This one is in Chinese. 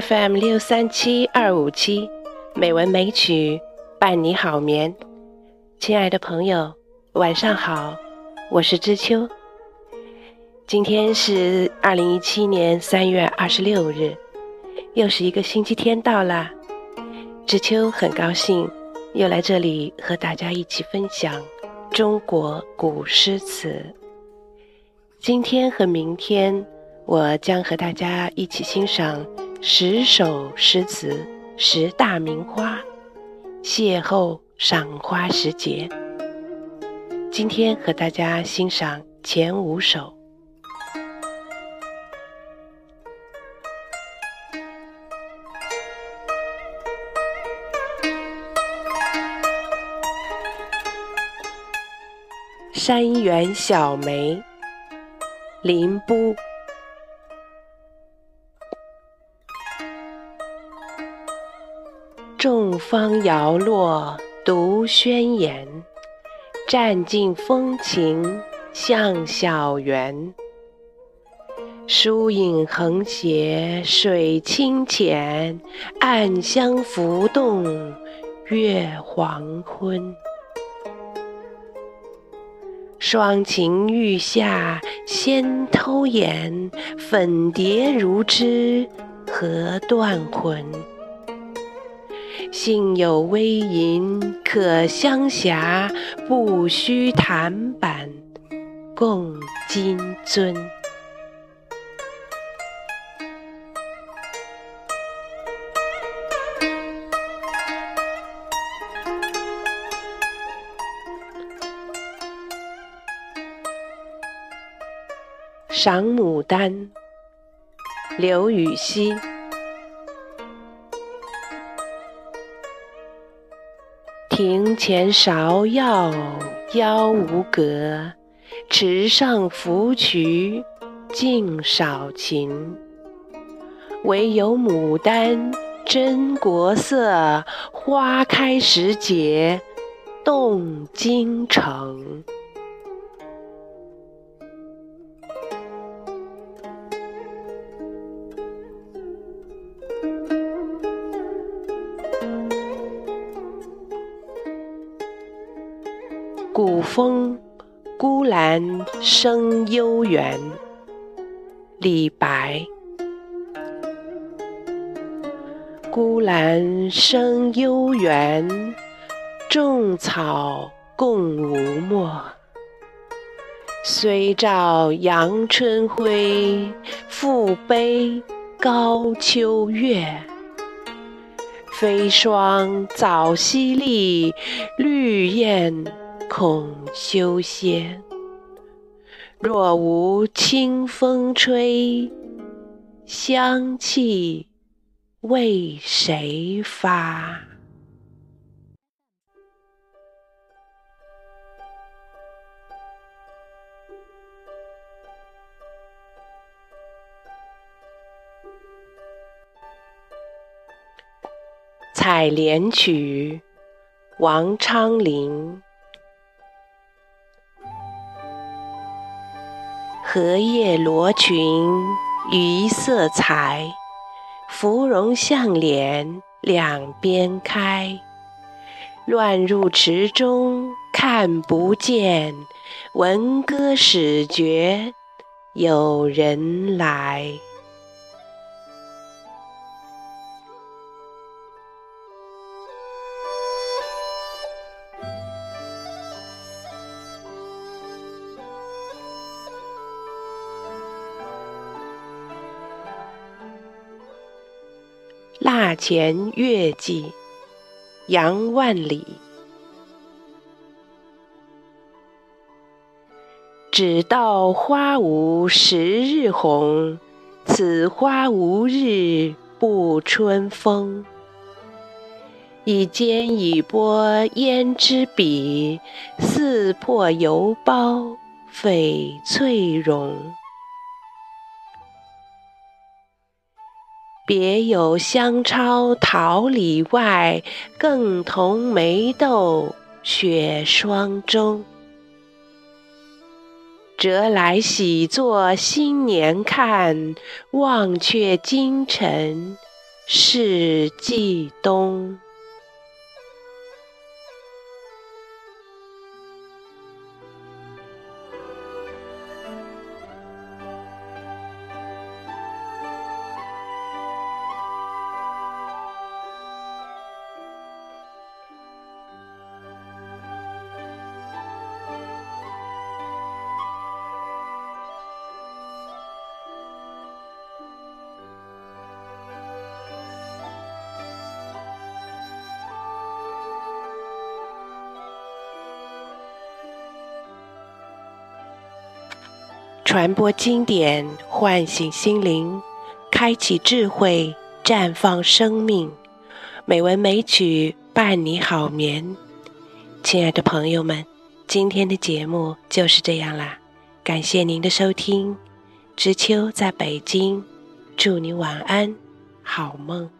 FM 六三七二五七，美文美曲伴你好眠。亲爱的朋友，晚上好，我是知秋。今天是二零一七年三月二十六日，又是一个星期天到了。知秋很高兴又来这里和大家一起分享中国古诗词。今天和明天，我将和大家一起欣赏十首诗词，十大名花，邂逅赏花时节。今天和大家欣赏前五首。山园小梅，林波。众芳摇落独宣妍，占尽风情向小园。疏影横斜水清浅，暗香浮动月黄昏。双擎欲下先偷眼，粉蝶如织何断魂？幸有微吟可相狎，不须檀板共金樽。赏牡丹，刘禹锡。庭前芍药妖无格，池上芙蕖净少情。唯有牡丹真国色，花开时节动京城。古风孤兰生幽园，李白。孤兰生幽园，众草共无没。虽照阳春晖，复悲高秋月。飞霜早淅沥，绿叶。恐休歇。若无清风吹，香气为谁发？《采莲曲》王昌龄。荷叶罗裙一色裁，芙蓉向脸两边开。乱入池中看不见，闻歌始觉有人来。腊前月季，杨万里。只道花无十日红，此花无日不春风。一坚以剥胭脂笔，似破犹包翡翠容。别有香超桃李外，更同梅斗雪霜中。折来喜作新年看，忘却今晨是季冬。传播经典，唤醒心灵，开启智慧，绽放生命。美文美曲伴你好眠。亲爱的朋友们，今天的节目就是这样啦，感谢您的收听。知秋在北京，祝你晚安，好梦。